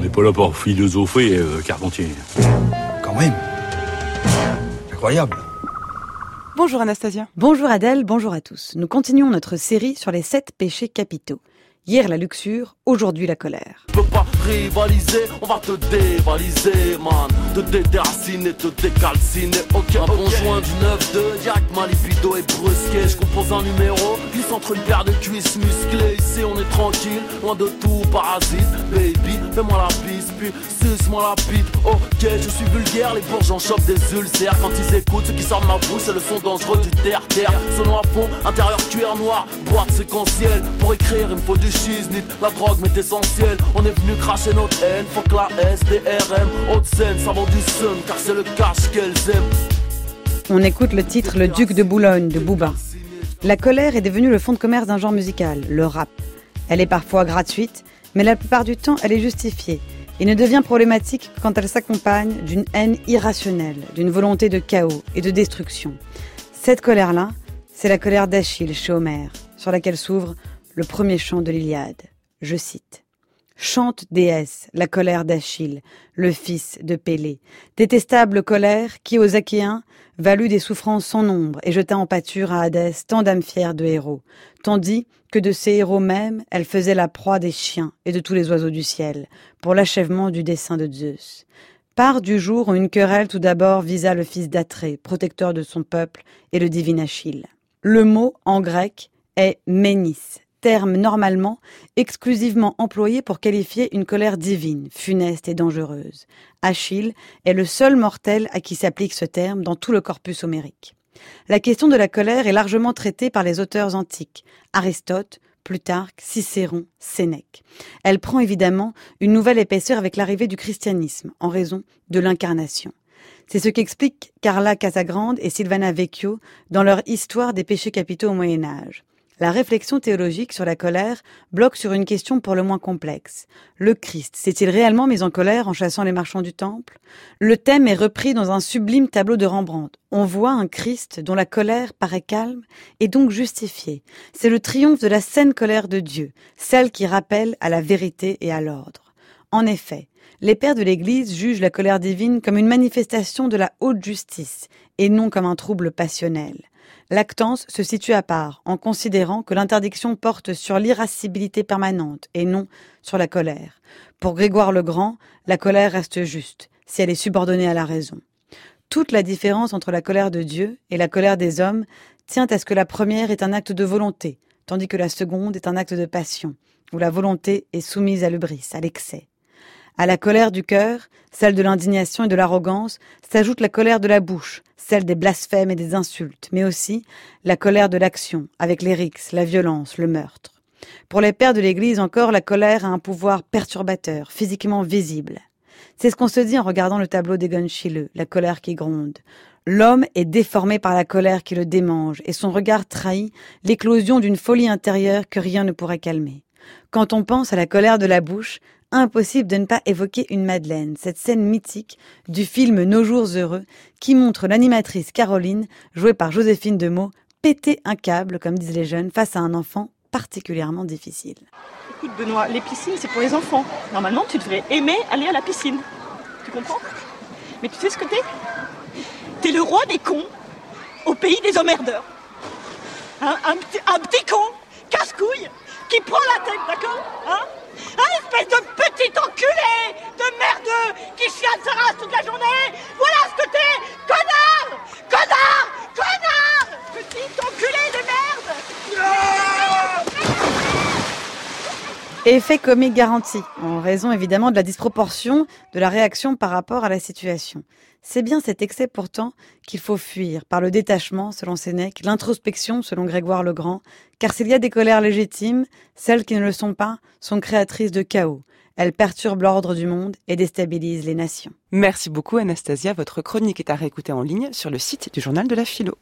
On n'est pas là pour philosopher, euh, Carpentier. Quand même. Incroyable. Bonjour Anastasia. Bonjour Adèle, bonjour à tous. Nous continuons notre série sur les sept péchés capitaux. Hier la luxure, aujourd'hui la colère. Veux pas rivaliser, on va te dévaliser, man. Te dédéraciner, te décalciner, ok. Un bon joint du 9-2, direct ma libido est brusqué. Je compose un numéro, glisse entre une paire de cuisses musclées. Ici on est tranquille, loin de tout parasite. Baby, fais-moi la bise, puis suce-moi la bite. Ok, je suis vulgaire, les bourges en chopent des ulcères. Quand ils écoutent, ce qui sort de ma bouche, c'est le son dangereux du terre-terre. Selon à fond, intérieur cuir noir, boîte séquentielle. Pour écrire, il me faut du On écoute le titre Le Duc de Boulogne de Booba. La colère est devenue le fond de commerce d'un genre musical, le rap. Elle est parfois gratuite, mais la plupart du temps elle est justifiée et ne devient problématique que quand elle s'accompagne d'une haine irrationnelle, d'une volonté de chaos et de destruction. Cette colère-là, c'est la colère d'Achille chez Homère, sur laquelle s'ouvre le premier chant de l'Iliade. Je cite. Chante déesse, la colère d'Achille, le fils de Pélée. Détestable colère qui, aux Achéens, valut des souffrances sans nombre et jeta en pâture à Hadès tant d'âmes fières de héros, tandis que de ces héros mêmes, elle faisait la proie des chiens et de tous les oiseaux du ciel, pour l'achèvement du dessein de Zeus. Part du jour où une querelle tout d'abord visa le fils d'Atrée, protecteur de son peuple, et le divin Achille. Le mot, en grec, est ménis, terme normalement exclusivement employé pour qualifier une colère divine, funeste et dangereuse. Achille est le seul mortel à qui s'applique ce terme dans tout le corpus homérique. La question de la colère est largement traitée par les auteurs antiques, Aristote, Plutarque, Cicéron, Sénèque. Elle prend évidemment une nouvelle épaisseur avec l'arrivée du christianisme, en raison de l'incarnation. C'est ce qu'expliquent Carla Casagrande et Silvana Vecchio dans leur Histoire des péchés capitaux au Moyen Âge. La réflexion théologique sur la colère bloque sur une question pour le moins complexe. Le Christ s'est-il réellement mis en colère en chassant les marchands du temple? Le thème est repris dans un sublime tableau de Rembrandt. On voit un Christ dont la colère paraît calme et donc justifiée. C'est le triomphe de la saine colère de Dieu, celle qui rappelle à la vérité et à l'ordre. En effet, les pères de l'Église jugent la colère divine comme une manifestation de la haute justice et non comme un trouble passionnel. Lactance se situe à part, en considérant que l'interdiction porte sur l'irascibilité permanente et non sur la colère. Pour Grégoire le Grand, la colère reste juste, si elle est subordonnée à la raison. Toute la différence entre la colère de Dieu et la colère des hommes tient à ce que la première est un acte de volonté, tandis que la seconde est un acte de passion, où la volonté est soumise à l'ubris, à l'excès. À la colère du cœur, celle de l'indignation et de l'arrogance, s'ajoute la colère de la bouche, celle des blasphèmes et des insultes, mais aussi la colère de l'action, avec les rixes, la violence, le meurtre. Pour les pères de l'Église encore, la colère a un pouvoir perturbateur, physiquement visible. C'est ce qu'on se dit en regardant le tableau d'Egon Schiele, la colère qui gronde. L'homme est déformé par la colère qui le démange, et son regard trahit l'éclosion d'une folie intérieure que rien ne pourrait calmer. Quand on pense à la colère de la bouche, impossible de ne pas évoquer une Madeleine, cette scène mythique du film Nos jours heureux, qui montre l'animatrice Caroline, jouée par Joséphine Demeaux, péter un câble, comme disent les jeunes, face à un enfant particulièrement difficile. Écoute Benoît, les piscines c'est pour les enfants. Normalement tu devrais aimer aller à la piscine. Tu comprends? Mais tu sais ce que t'es? T'es le roi des cons au pays des emmerdeurs. Hein, un, petit, con, casse-couille, qui prend la tête, d'accord? Hein? Un espèce de petit enculé de merdeux qui chiale sa race toute la journée Voilà ce que t'es Connard Connard Connard Petit enculé de merde Effet comique garanti, en raison évidemment de la disproportion de la réaction par rapport à la situation. C'est bien cet excès pourtant qu'il faut fuir, par le détachement, selon Sénèque, l'introspection, selon Grégoire le Grand, car s'il y a des colères légitimes, celles qui ne le sont pas sont créatrices de chaos. Elles perturbent l'ordre du monde et déstabilisent les nations. Merci beaucoup Anastasia, votre chronique est à réécouter en ligne sur le site du journal de la philo.